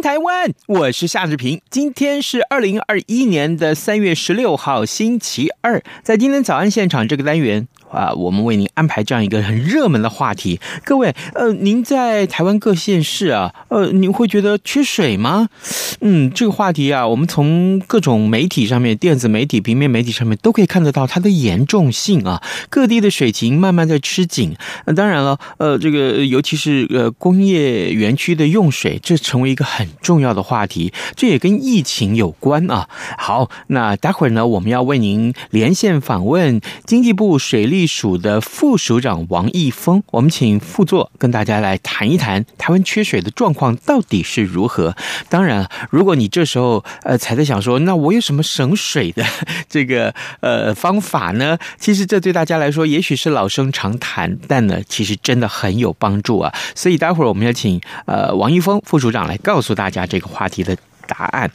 台湾，我是夏志平。今天是二零二一年的三月十六号，星期二。在今天早安现场这个单元。啊，我们为您安排这样一个很热门的话题。各位，呃，您在台湾各县市啊，呃，您会觉得缺水吗？嗯，这个话题啊，我们从各种媒体上面、电子媒体、平面媒体上面都可以看得到它的严重性啊。各地的水情慢慢在吃紧。那当然了，呃，这个尤其是呃工业园区的用水，这成为一个很重要的话话题。这也跟疫情有关啊。好，那待会儿呢，我们要为您连线访问经济部水利。署的副署长王义峰，我们请副座跟大家来谈一谈台湾缺水的状况到底是如何。当然，如果你这时候呃才在想说，那我有什么省水的 这个呃方法呢？其实这对大家来说也许是老生常谈，但呢，其实真的很有帮助啊。所以待会儿我们要请呃王义峰副署长来告诉大家这个话อาทิตย์ละ 答案。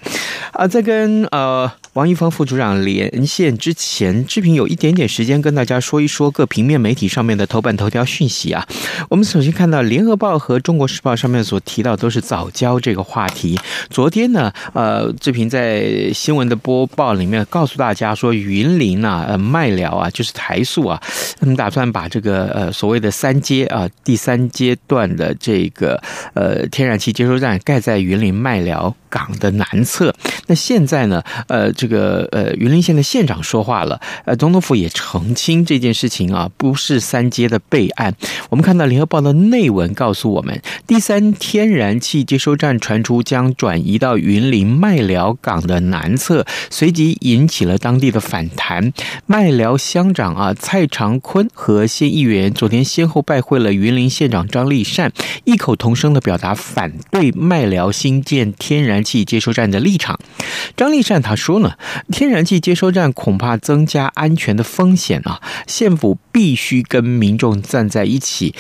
啊，在跟呃。王一峰副组长连线之前，志平有一点点时间跟大家说一说各平面媒体上面的头版头条讯息啊。我们首先看到《联合报》和《中国时报》上面所提到都是早教这个话题。昨天呢，呃，志平在新闻的播报里面告诉大家说，云林啊，呃，麦寮啊，就是台塑啊，他们打算把这个呃所谓的三阶啊，第三阶段的这个呃天然气接收站盖在云林麦寮港的南侧。那现在呢，呃。这个呃，云林县的县长说话了，呃，总统府也澄清这件事情啊，不是三阶的备案。我们看到联合报的内文告诉我们，第三天然气接收站传出将转移到云林麦寮港的南侧，随即引起了当地的反弹。麦寮乡长啊蔡长坤和县议员昨天先后拜会了云林县长张立善，异口同声的表达反对麦寮新建天然气接收站的立场。张立善他说呢。天然气接收站恐怕增加安全的风险啊！县府必须跟民众站在一起，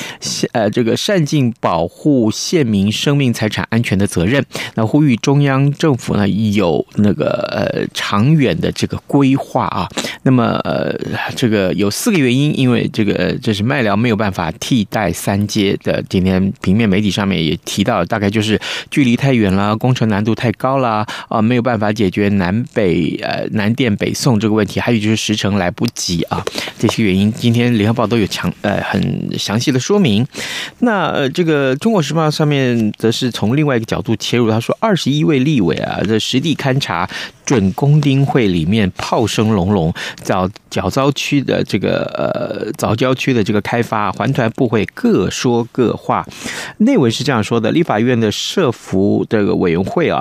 呃，这个善尽保护县民生命财产安全的责任。那呼吁中央政府呢有那个呃长远的这个规划啊。那么呃，这个有四个原因，因为这个这是麦寮没有办法替代三阶的。今天平面媒体上面也提到，大概就是距离太远了，工程难度度太高了啊，没有办法解决南北。呃，南电北送这个问题，还有就是时程来不及啊，这些原因，今天联合报都有强呃很详细的说明。那呃，这个中国时报上面则是从另外一个角度切入，他说二十一位立委啊，这实地勘察准公丁会里面炮声隆隆，早藻礁区的这个呃早礁区的这个开发，环团部会各说各话。内文是这样说的：立法院的社服这个委员会啊。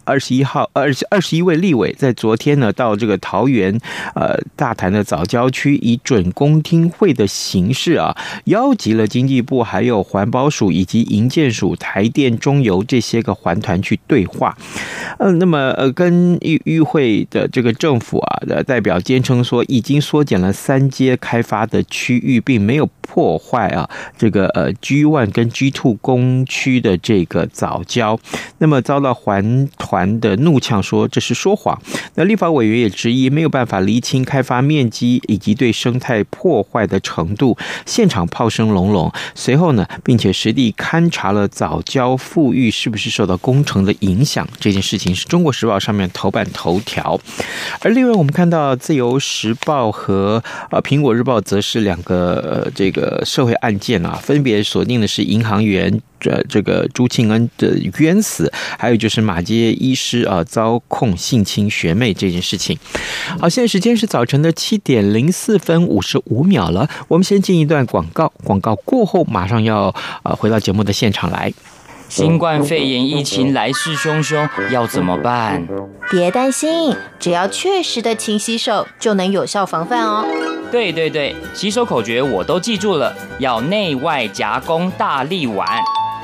二十一号，二十二十一位立委在昨天呢，到这个桃园呃大潭的早郊区，以准公听会的形式啊，邀集了经济部、还有环保署以及营建署、台电、中油这些个环团去对话。嗯，那么呃，跟与与会的这个政府啊的代表坚称说，已经缩减了三阶开发的区域，并没有破坏啊这个呃 G one 跟 G two 工区的这个藻礁。那么遭到环团的怒呛说这是说谎。那立法委员也质疑没有办法厘清开发面积以及对生态破坏的程度。现场炮声隆隆，随后呢，并且实地勘察了藻礁复育是不是受到工程的影响。这件事情是中国时报上面头版头条。而另外我们看到自由时报和呃苹果日报则是两个这个社会案件啊，分别锁定的是银行员。这这个朱庆恩的冤死，还有就是马街医师啊遭控性侵学妹这件事情。好，现在时间是早晨的七点零四分五十五秒了，我们先进一段广告，广告过后马上要呃回到节目的现场来。新冠肺炎疫情来势汹汹，要怎么办？别担心，只要确实的勤洗手，就能有效防范哦。对对对，洗手口诀我都记住了，要内外夹攻大力腕，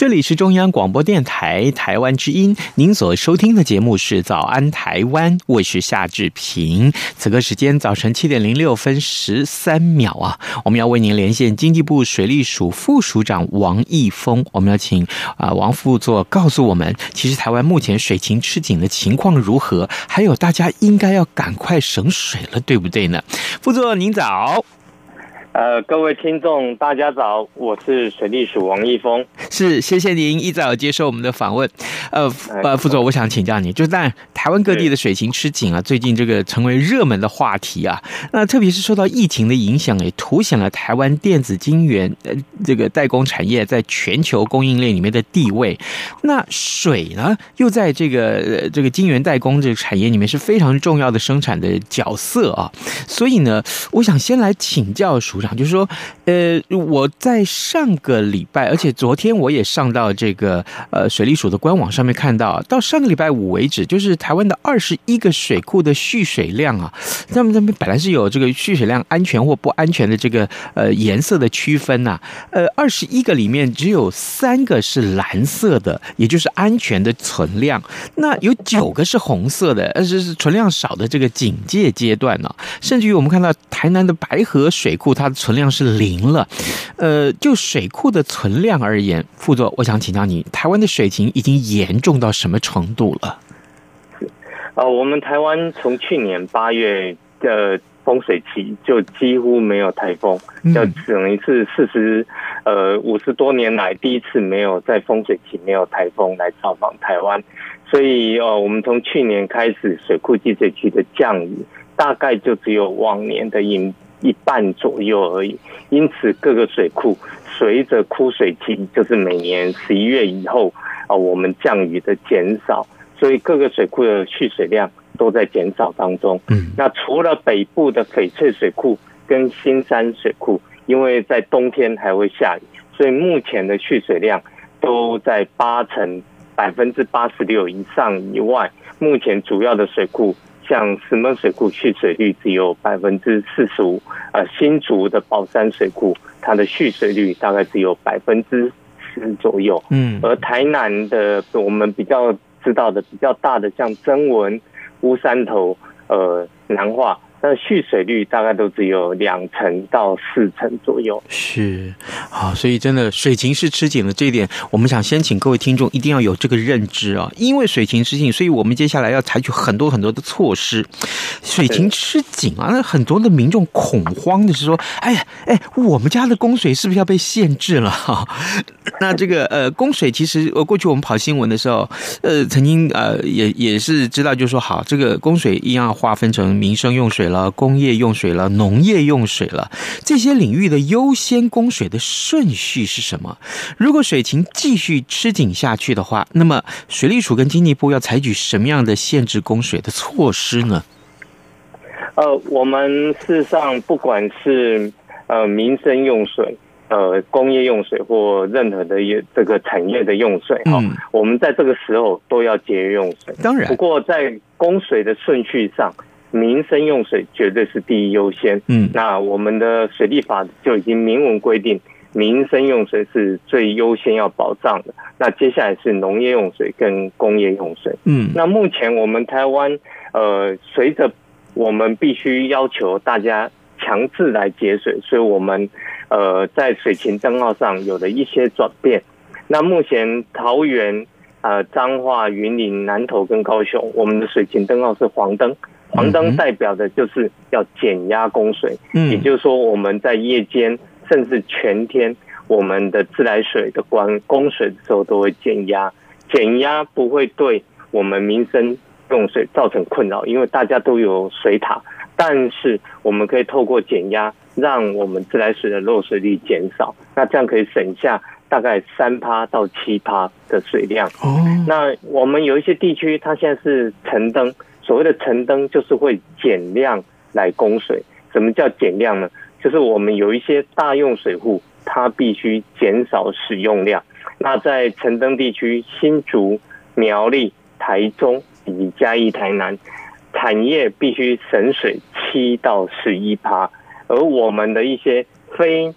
这里是中央广播电台台湾之音，您所收听的节目是《早安台湾》，我是夏志平。此刻时间早晨七点零六分十三秒啊，我们要为您连线经济部水利署副署长王义峰，我们要请啊王副座告诉我们，其实台湾目前水情吃紧的情况如何？还有大家应该要赶快省水了，对不对呢？副座您早。呃，各位听众，大家早，我是水利署王一峰。是，谢谢您一早接受我们的访问。呃，呃，副总，我想请教你，就是在台湾各地的水情吃紧啊，最近这个成为热门的话题啊。那特别是受到疫情的影响，也凸显了台湾电子晶圆呃这个代工产业在全球供应链里面的地位。那水呢，又在这个这个晶圆代工这个产业里面是非常重要的生产的角色啊。所以呢，我想先来请教署长。就是说，呃，我在上个礼拜，而且昨天我也上到这个呃水利署的官网上面看到，到上个礼拜五为止，就是台台湾的二十一个水库的蓄水量啊，他们那边本来是有这个蓄水量安全或不安全的这个呃颜色的区分呐，呃，二十一个里面只有三个是蓝色的，也就是安全的存量，那有九个是红色的，而且是存量少的这个警戒阶段呢，甚至于我们看到台南的白河水库，它的存量是零了，呃，就水库的存量而言，副座，我想请教你，台湾的水情已经严重到什么程度了？呃，我们台湾从去年八月的丰水期就几乎没有台风，就等于是四十呃五十多年来第一次没有在丰水期没有台风来造访台湾，所以呃，我们从去年开始水库集水区的降雨大概就只有往年的一。一半左右而已，因此各个水库随着枯水期，就是每年十一月以后啊，我们降雨的减少，所以各个水库的蓄水量都在减少当中。嗯，那除了北部的翡翠水库跟新山水库，因为在冬天还会下雨，所以目前的蓄水量都在八成百分之八十六以上以外，目前主要的水库。像石门水库蓄水率只有百分之四十五，呃，新竹的宝山水库，它的蓄水率大概只有百分之十左右。嗯，而台南的我们比较知道的比较大的，像曾文、乌山头、呃，南化。那蓄水率大概都只有两成到四成左右。是，好，所以真的水情是吃紧的这一点，我们想先请各位听众一定要有这个认知啊，因为水情吃紧，所以我们接下来要采取很多很多的措施。水情吃紧啊，那很多的民众恐慌的是说，哎呀，哎，我们家的供水是不是要被限制了？哈，那这个呃，供水其实呃，过去我们跑新闻的时候，呃，曾经呃也也是知道，就是说好，这个供水一样要划分成民生用水了，工业用水了，农业用水了，这些领域的优先供水的顺序是什么？如果水情继续吃紧下去的话，那么水利署跟经济部要采取什么样的限制供水的措施呢？呃，我们事实上不管是呃民生用水、呃工业用水或任何的这个产业的用水哈，嗯、我们在这个时候都要节约用水。当然，不过在供水的顺序上。民生用水绝对是第一优先。嗯，那我们的水利法就已经明文规定，民生用水是最优先要保障的。那接下来是农业用水跟工业用水。嗯，那目前我们台湾，呃，随着我们必须要求大家强制来节水，所以我们呃在水情灯号上有了一些转变。那目前桃园、呃彰化、云林、南投跟高雄，我们的水情灯号是黄灯。黄灯代表的就是要减压供水，嗯，也就是说我们在夜间甚至全天，我们的自来水的关供水的时候都会减压，减压不会对我们民生用水造成困扰，因为大家都有水塔，但是我们可以透过减压，让我们自来水的漏水率减少，那这样可以省下大概三趴到七趴的水量。哦，那我们有一些地区，它现在是橙灯。所谓的晨灯就是会减量来供水。什么叫减量呢？就是我们有一些大用水户，它必须减少使用量。那在晨灯地区，新竹、苗栗、台中以及嘉义、台南，产业必须省水七到十一趴，而我们的一些非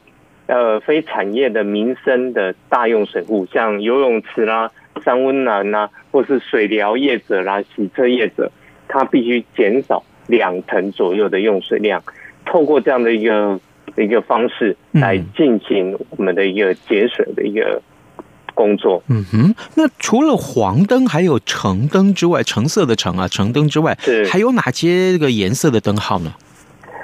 呃非产业的民生的大用水户，像游泳池啦、三温暖呐，或是水疗业者啦、洗车业者。它必须减少两成左右的用水量，透过这样的一个一个方式来进行我们的一个节水的一个工作。嗯哼，那除了黄灯还有橙灯之外，橙色的橙啊，橙灯之外，是还有哪些个颜色的灯号呢？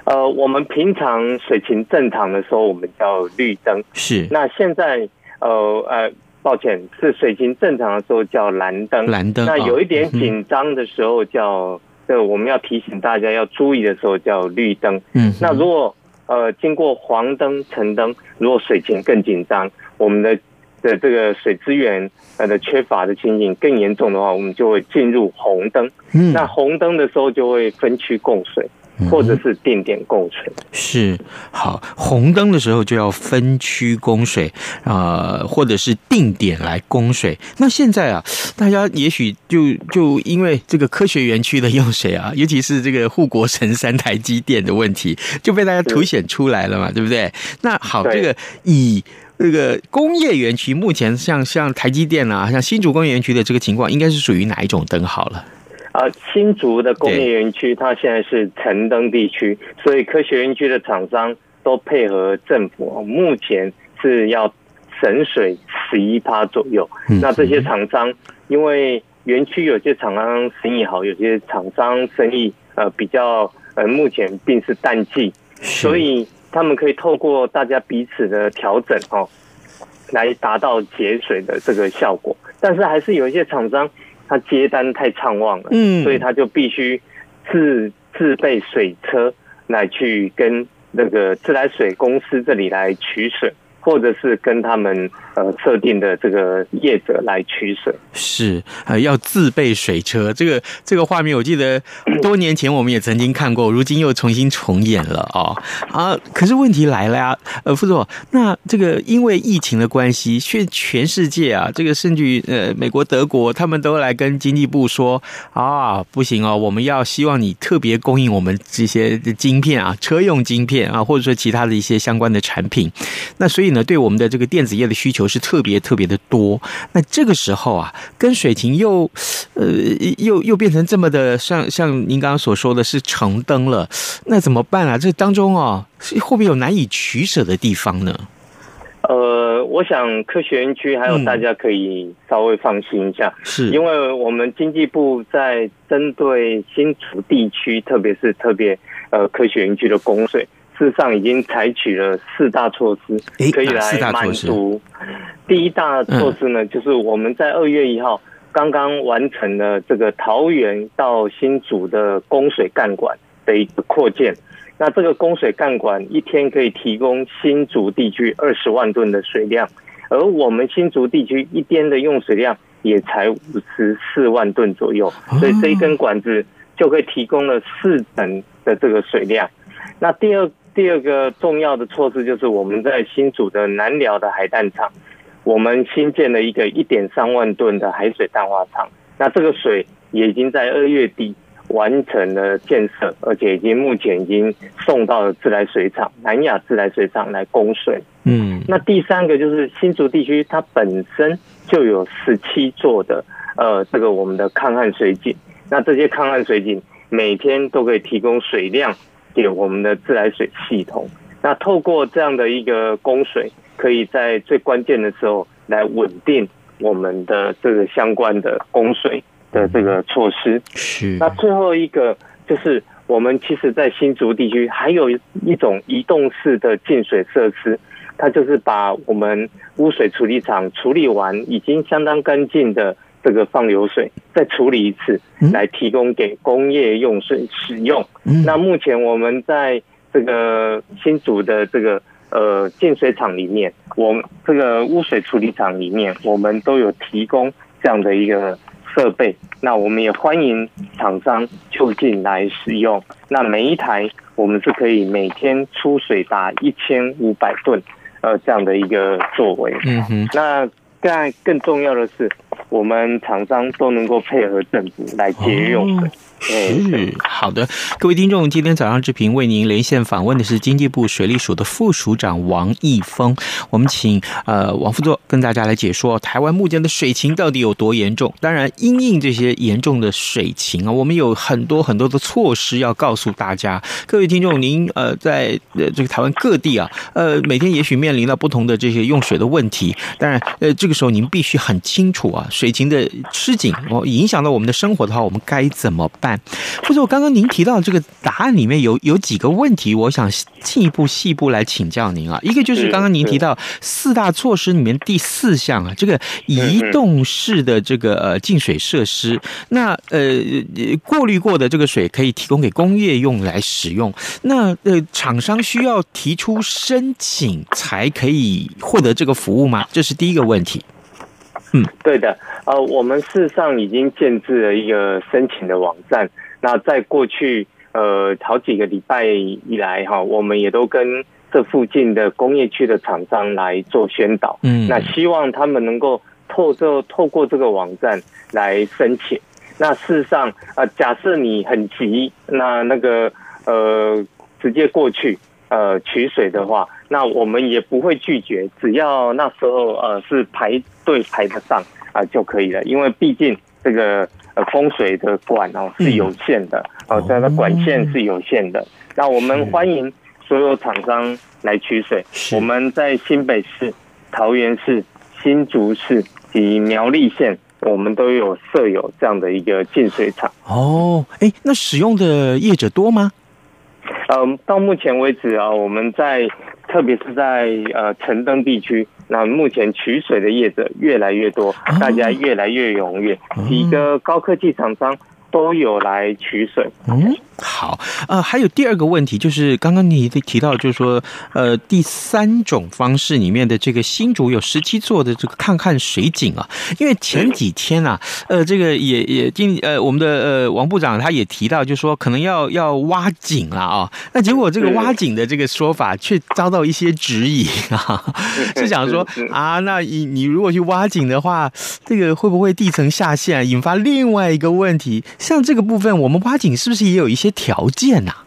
呃，我们平常水情正常的时候，我们叫绿灯。是。那现在呃呃。抱歉，是水情正常的时候叫蓝灯，蓝灯。那有一点紧张的时候叫，这、嗯、我们要提醒大家要注意的时候叫绿灯。嗯，那如果呃经过黄灯、橙灯，如果水情更紧张，我们的的这个水资源呃的缺乏的情形更严重的话，我们就会进入红灯。嗯，那红灯的时候就会分区供水。或者是定点供水。嗯、是好，红灯的时候就要分区供水啊、呃，或者是定点来供水。那现在啊，大家也许就就因为这个科学园区的用水啊，尤其是这个护国神山台积电的问题，就被大家凸显出来了嘛，对不对？那好，这个以这个工业园区目前像像台积电啊，像新竹工业园区的这个情况，应该是属于哪一种灯好了？呃，新竹的工业园区，它现在是晨灯地区，所以科学园区的厂商都配合政府，目前是要省水十一趴左右。那这些厂商，因为园区有些厂商生意好，有些厂商生意呃比较呃目前并是淡季，所以他们可以透过大家彼此的调整哦，来达到节水的这个效果。但是还是有一些厂商。他接单太畅旺了，嗯，所以他就必须自自备水车来去跟那个自来水公司这里来取水。或者是跟他们呃设定的这个业者来取水，是呃要自备水车，这个这个画面我记得 多年前我们也曾经看过，如今又重新重演了哦啊！可是问题来了呀，呃，副总，那这个因为疫情的关系，全全世界啊，这个甚至于呃美国、德国，他们都来跟经济部说啊，不行哦，我们要希望你特别供应我们这些晶片啊，车用晶片啊，或者说其他的一些相关的产品，那所以。呢，对我们的这个电子业的需求是特别特别的多。那这个时候啊，跟水情又呃又又变成这么的像像您刚刚所说的是成灯了，那怎么办啊？这当中啊，会不会有难以取舍的地方呢？呃，我想科学园区还有大家可以稍微放心一下，嗯、是因为我们经济部在针对新竹地区，特别是特别呃科学园区的供水。事实上已经采取了四大措施，可以来满足。第一大措施呢，就是我们在二月一号刚刚完成了这个桃园到新竹的供水干管的一个扩建。那这个供水干管一天可以提供新竹地区二十万吨的水量，而我们新竹地区一天的用水量也才五十四万吨左右，所以这一根管子就可以提供了四成的这个水量。那第二。第二个重要的措施就是我们在新竹的南寮的海淡厂，我们新建了一个一点三万吨的海水淡化厂。那这个水也已经在二月底完成了建设，而且已经目前已经送到了自来水厂南亚自来水厂来供水。嗯，那第三个就是新竹地区它本身就有十七座的呃这个我们的抗旱水井，那这些抗旱水井每天都可以提供水量。给我们的自来水系统，那透过这样的一个供水，可以在最关键的时候来稳定我们的这个相关的供水的这个措施。是。那最后一个就是我们其实，在新竹地区还有一种移动式的净水设施，它就是把我们污水处理厂处理完已经相当干净的这个放流水，再处理一次，来提供给工业用水使用。那目前我们在这个新竹的这个呃净水厂里面，我们这个污水处理厂里面，我们都有提供这样的一个设备。那我们也欢迎厂商就近来使用。那每一台我们是可以每天出水达一千五百吨，呃，这样的一个作为。嗯哼。那但更重要的是，我们厂商都能够配合政府来节约用水。是好的，各位听众，今天早上志平为您连线访问的是经济部水利署的副署长王义峰。我们请呃王副座跟大家来解说台湾目前的水情到底有多严重。当然，因应这些严重的水情啊，我们有很多很多的措施要告诉大家。各位听众，您呃在呃这个台湾各地啊，呃每天也许面临到不同的这些用水的问题。当然，呃这个时候您必须很清楚啊，水情的吃紧哦，影响到我们的生活的话，我们该怎么办？副座，刚刚您提到这个答案里面有有几个问题，我想进一步细部来请教您啊。一个就是刚刚您提到四大措施里面第四项啊，这个移动式的这个呃净水设施，那呃过滤过的这个水可以提供给工业用来使用，那呃厂商需要提出申请才可以获得这个服务吗？这是第一个问题。嗯，对的，呃，我们事实上已经建置了一个申请的网站。那在过去呃好几个礼拜以来哈，我们也都跟这附近的工业区的厂商来做宣导。嗯，那希望他们能够透这透过这个网站来申请。那事实上啊，假设你很急，那那个呃直接过去呃取水的话。那我们也不会拒绝，只要那时候呃是排队排得上啊就可以了，因为毕竟这个呃风水的管哦是有限的哦，这个管线是有限的。那我们欢迎所有厂商来取水，我们在新北市、桃园市、新竹市及苗栗县，我们都有设有这样的一个净水厂。哦，哎，那使用的业者多吗？嗯，到目前为止啊，我们在。特别是在呃城登地区，那目前取水的业者越来越多，大家越来越踊跃，几个高科技厂商都有来取水。嗯，好，呃，还有第二个问题，就是刚刚你提到，就是说，呃，第三种方式里面的这个新竹有十七座的这个看看水井啊，因为前几天啊，呃，这个也也今呃我们的呃王部长他也提到，就是说可能要要挖井了啊，那结果这个挖井的这个说法却遭到一些质疑啊，是想说啊，那你你如果去挖井的话，这个会不会地层下陷，引发另外一个问题？像这个部分，我们挖井是不是也有一些条件呐、啊？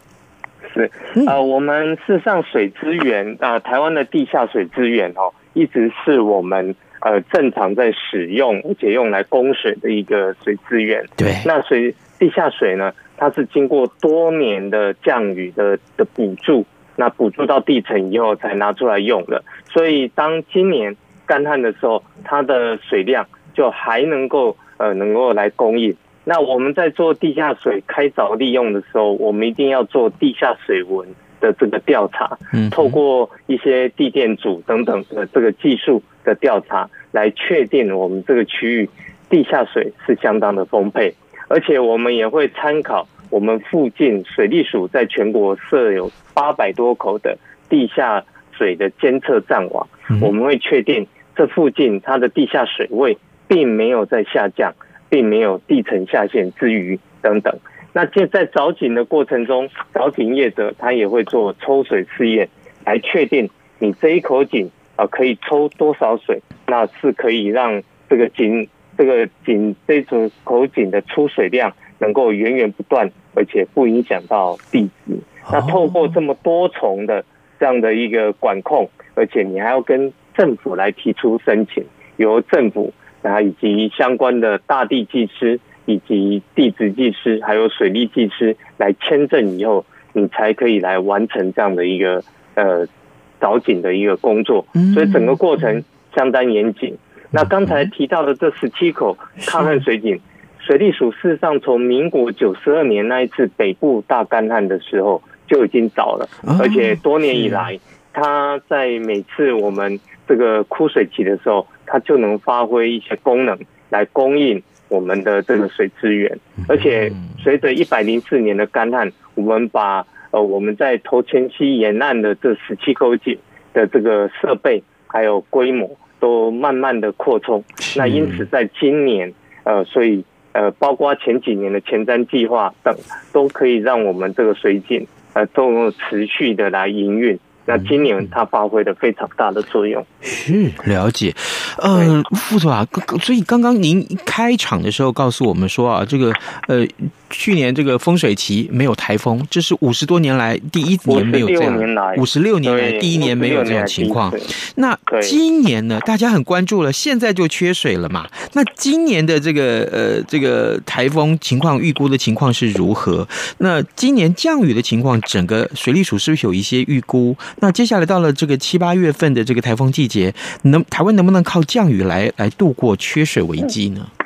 是，呃，我们事实上水资源啊、呃，台湾的地下水资源哦，一直是我们呃正常在使用，而且用来供水的一个水资源。对，那水地下水呢，它是经过多年的降雨的的补助，那补助到地层以后才拿出来用的。所以当今年干旱的时候，它的水量就还能够呃能够来供应。那我们在做地下水开凿利用的时候，我们一定要做地下水文的这个调查，透过一些地电阻等等的这个技术的调查，来确定我们这个区域地下水是相当的丰沛，而且我们也会参考我们附近水利署在全国设有八百多口的地下水的监测站网，我们会确定这附近它的地下水位并没有在下降。并没有地层下陷之余等等。那现在找井的过程中，找井业者他也会做抽水试验，来确定你这一口井啊可以抽多少水，那是可以让这个井这个井这种口井的出水量能够源源不断，而且不影响到地质。那透过这么多重的这样的一个管控，而且你还要跟政府来提出申请，由政府。啊，以及相关的大地技师、以及地质技师，还有水利技师来签证以后，你才可以来完成这样的一个呃凿井的一个工作。所以整个过程相当严谨。那刚才提到的这十七口抗旱水井，水利署事实上从民国九十二年那一次北部大干旱的时候就已经找了，而且多年以来，它在每次我们这个枯水期的时候，它就能发挥一些功能来供应我们的这个水资源。而且随着一百零四年的干旱，我们把呃我们在头前溪沿岸的这十七口井的这个设备还有规模都慢慢的扩充。那因此在今年呃，所以。呃，包括前几年的前瞻计划等，都可以让我们这个水井呃都持续的来营运。那今年它发挥了非常大的作用。是了解，呃，副总啊，所以刚刚您开场的时候告诉我们说啊，这个呃。去年这个丰水期没有台风，这是五十多年来第一年没有这样，五十六年来第一年没有这种情况。那今年呢？大家很关注了，现在就缺水了嘛？那今年的这个呃这个台风情况预估的情况是如何？那今年降雨的情况，整个水利署是不是有一些预估？那接下来到了这个七八月份的这个台风季节，能台湾能不能靠降雨来来度过缺水危机呢？是。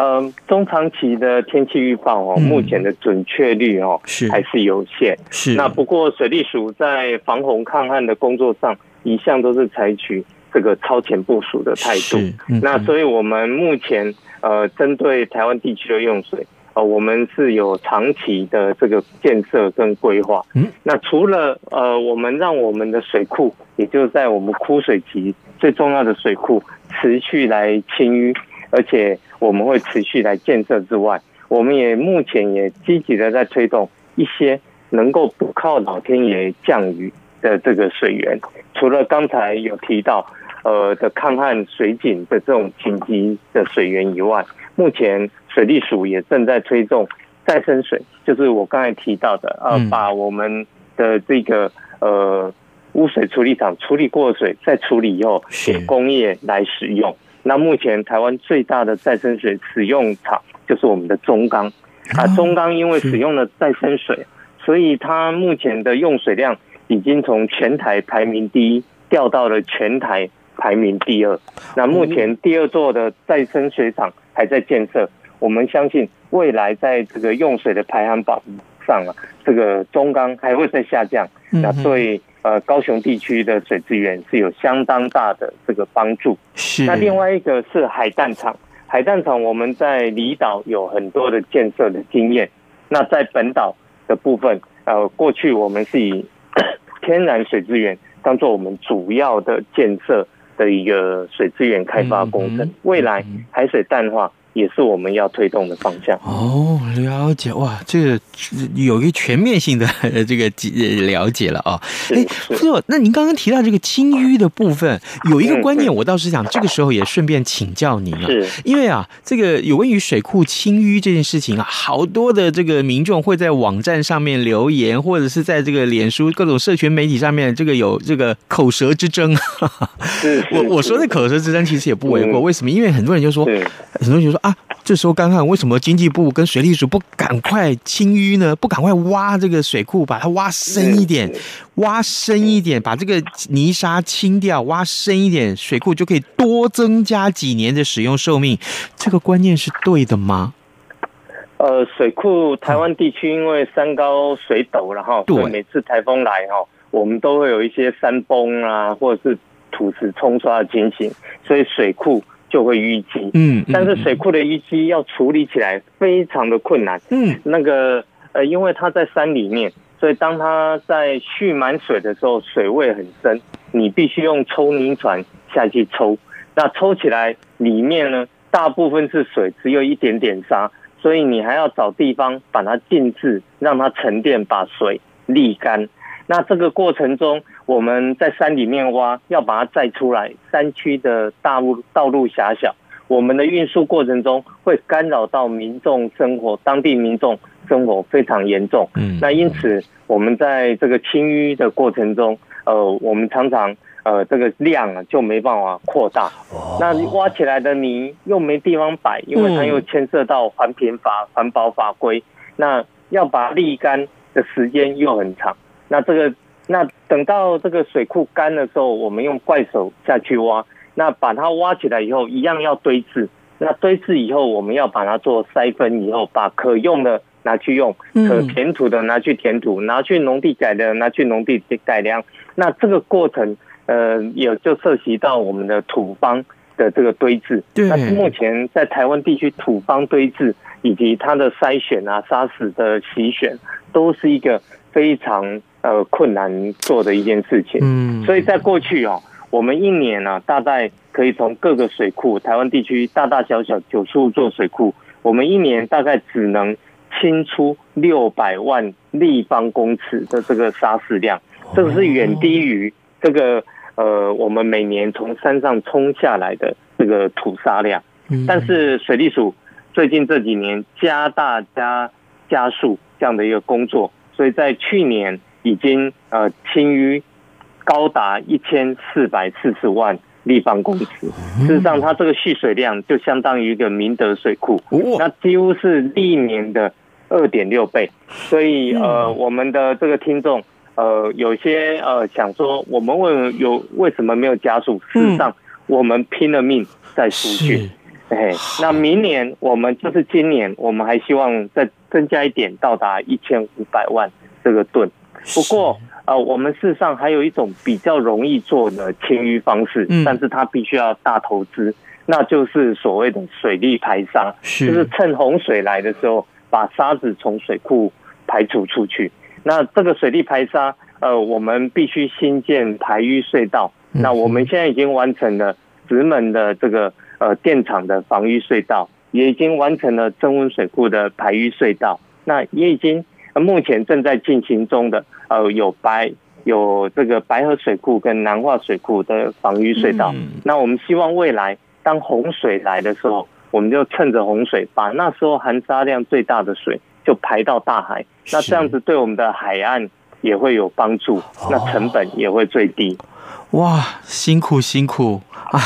呃，中长期的天气预报哦，目前的准确率哦是还是有限。是那不过水利署在防洪抗旱的工作上，一向都是采取这个超前部署的态度。嗯、那所以我们目前呃，针对台湾地区的用水，呃，我们是有长期的这个建设跟规划。嗯，那除了呃，我们让我们的水库，也就是在我们枯水期最重要的水库持续来清淤。而且我们会持续来建设之外，我们也目前也积极的在推动一些能够不靠老天爷降雨的这个水源。除了刚才有提到呃的抗旱水井的这种紧急的水源以外，目前水利署也正在推动再生水，就是我刚才提到的呃，把我们的这个呃污水处理厂处理过的水再处理以后给工业来使用。那目前台湾最大的再生水使用厂就是我们的中钢啊，中钢因为使用了再生水，所以它目前的用水量已经从全台排名第一掉到了全台排名第二。那目前第二座的再生水厂还在建设，我们相信未来在这个用水的排行榜上啊，这个中钢还会再下降。那对。呃，高雄地区的水资源是有相当大的这个帮助。是。那另外一个是海淡厂，海淡厂我们在离岛有很多的建设的经验。那在本岛的部分，呃，过去我们是以 天然水资源当做我们主要的建设的一个水资源开发工程。未来海水淡化。也是我们要推动的方向哦，了解哇，这个有一个全面性的 这个了解了啊。哎，不，那您刚刚提到这个清淤的部分，有一个观念，我倒是想这个时候也顺便请教您啊，是因为啊，这个有关于水库清淤这件事情啊，好多的这个民众会在网站上面留言，或者是在这个脸书各种社群媒体上面，这个有这个口舌之争。我我说的口舌之争其实也不为过，为什么？因为很多人就说，很多人就说。啊，这时候干旱，为什么经济部跟水利署不赶快清淤呢？不赶快挖这个水库，把它挖深一点，挖深一点，把这个泥沙清掉，挖深一点，水库就可以多增加几年的使用寿命。这个观念是对的吗？呃，水库台湾地区因为山高水陡，然后所以每次台风来哈，我们都会有一些山崩啊，或者是土石冲刷的情形，所以水库。就会淤积，嗯，但是水库的淤积要处理起来非常的困难，嗯，那个呃，因为它在山里面，所以当它在蓄满水的时候，水位很深，你必须用抽泥船下去抽，那抽起来里面呢，大部分是水，只有一点点沙，所以你还要找地方把它静置，让它沉淀，把水沥干。那这个过程中，我们在山里面挖，要把它载出来。山区的大路道路狭小，我们的运输过程中会干扰到民众生活，当地民众生活非常严重。嗯，那因此我们在这个清淤的过程中，呃，我们常常呃这个量啊就没办法扩大。那挖起来的泥又没地方摆，因为它又牵涉到环评法、环保法规。那要把它沥干的时间又很长。那这个，那等到这个水库干的时候，我们用怪手下去挖，那把它挖起来以后，一样要堆置，那堆置以后，我们要把它做筛分以后，把可用的拿去用，可填土的拿去填土，拿去农地改良，拿去农地改良。那这个过程，呃，也就涉及到我们的土方的这个堆置。那目前在台湾地区土方堆置以及它的筛选啊、砂石的洗选，都是一个非常呃困难做的一件事情。嗯，所以在过去哦。我们一年呢、啊，大概可以从各个水库，台湾地区大大小小九十五座水库，我们一年大概只能清出六百万立方公尺的这个沙石量，这个是远低于这个呃我们每年从山上冲下来的这个土沙量。但是水利署最近这几年加大加加速这样的一个工作，所以在去年已经呃清淤。高达一千四百四十万立方公尺，事实上，它这个蓄水量就相当于一个明德水库，那几乎是历年的二点六倍。所以，呃，我们的这个听众，呃，有些呃想说，我们为有为什么没有加速？事实上，我们拼了命在输血。哎，那明年我们就是今年，我们还希望再增加一点，到达一千五百万这个吨。不过。呃，我们事实上还有一种比较容易做的清淤方式，嗯但是它必须要大投资，那就是所谓的水利排沙，是就是趁洪水来的时候，把沙子从水库排除出去。那这个水利排沙，呃，我们必须新建排淤隧道。那我们现在已经完成了石门的这个呃电厂的防淤隧道，也已经完成了增温水库的排淤隧道，那也已经。目前正在进行中的，呃，有白有这个白河水库跟南化水库的防淤隧道。那我们希望未来当洪水来的时候，我们就趁着洪水，把那时候含沙量最大的水就排到大海。那这样子对我们的海岸也会有帮助，那成本也会最低。哇，辛苦辛苦啊！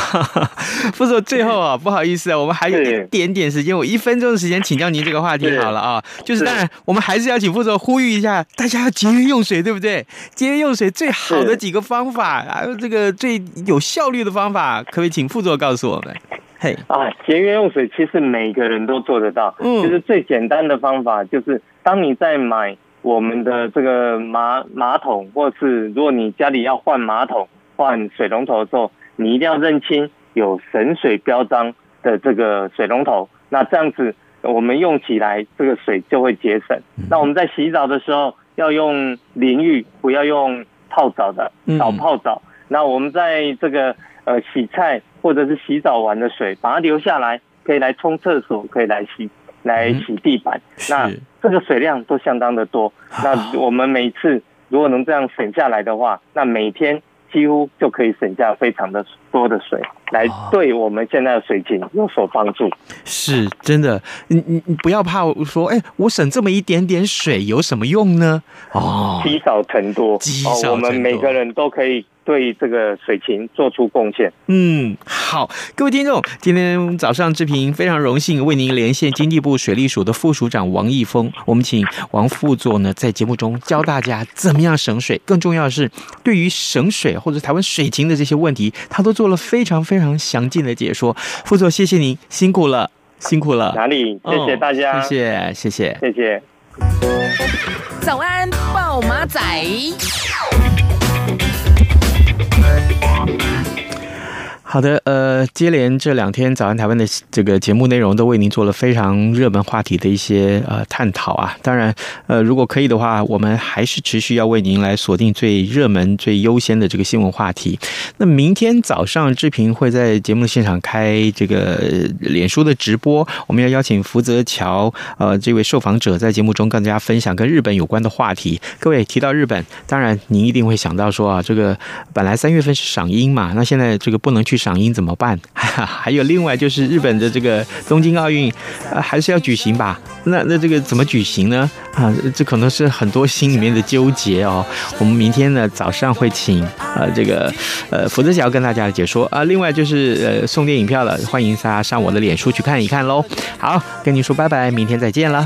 副总，最后啊，不好意思啊，我们还有一点点时间，我一分钟的时间请教您这个话题好了啊。就是当然，我们还是要请副总呼吁一下，大家要节约用水，对不对？节约用水最好的几个方法，还有这个最有效率的方法，可不可以请副总告诉我们？嘿，啊，节约用水其实每个人都做得到。嗯，就是最简单的方法就是，当你在买我们的这个马马桶，或是如果你家里要换马桶。换水龙头的时候，你一定要认清有省水标章的这个水龙头。那这样子，我们用起来这个水就会节省。那我们在洗澡的时候要用淋浴，不要用泡澡的，少泡澡。那我们在这个呃洗菜或者是洗澡完的水，把它留下来，可以来冲厕所，可以来洗来洗地板。那这个水量都相当的多。那我们每次如果能这样省下来的话，那每天。几乎就可以省下非常的多的水，来对我们现在的水情有所帮助。是真的，你你你不要怕说，哎，我省这么一点点水有什么用呢？哦，积少成多，积少成多，我们每个人都可以。对这个水情做出贡献。嗯，好，各位听众，今天早上志平非常荣幸为您连线经济部水利署的副署长王义峰。我们请王副座呢在节目中教大家怎么样省水，更重要的是对于省水或者台湾水情的这些问题，他都做了非常非常详尽的解说。副座，谢谢您，辛苦了，辛苦了。哪里？谢谢大家，哦、谢谢，谢谢，谢谢。早安，暴马仔。好的，呃，接连这两天早安台湾的这个节目内容都为您做了非常热门话题的一些呃探讨啊。当然，呃，如果可以的话，我们还是持续要为您来锁定最热门、最优先的这个新闻话题。那明天早上志平会在节目的现场开这个脸书的直播，我们要邀请福泽桥呃这位受访者在节目中跟大家分享跟日本有关的话题。各位提到日本，当然您一定会想到说啊，这个本来三月份是赏樱嘛，那现在这个不能去。赏樱怎么办？还有另外就是日本的这个东京奥运，呃，还是要举行吧？那那这个怎么举行呢？啊，这可能是很多心里面的纠结哦。我们明天呢早上会请呃这个呃福泽桥跟大家解说啊。另外就是呃送电影票了，欢迎大家上我的脸书去看一看喽。好，跟你说拜拜，明天再见了。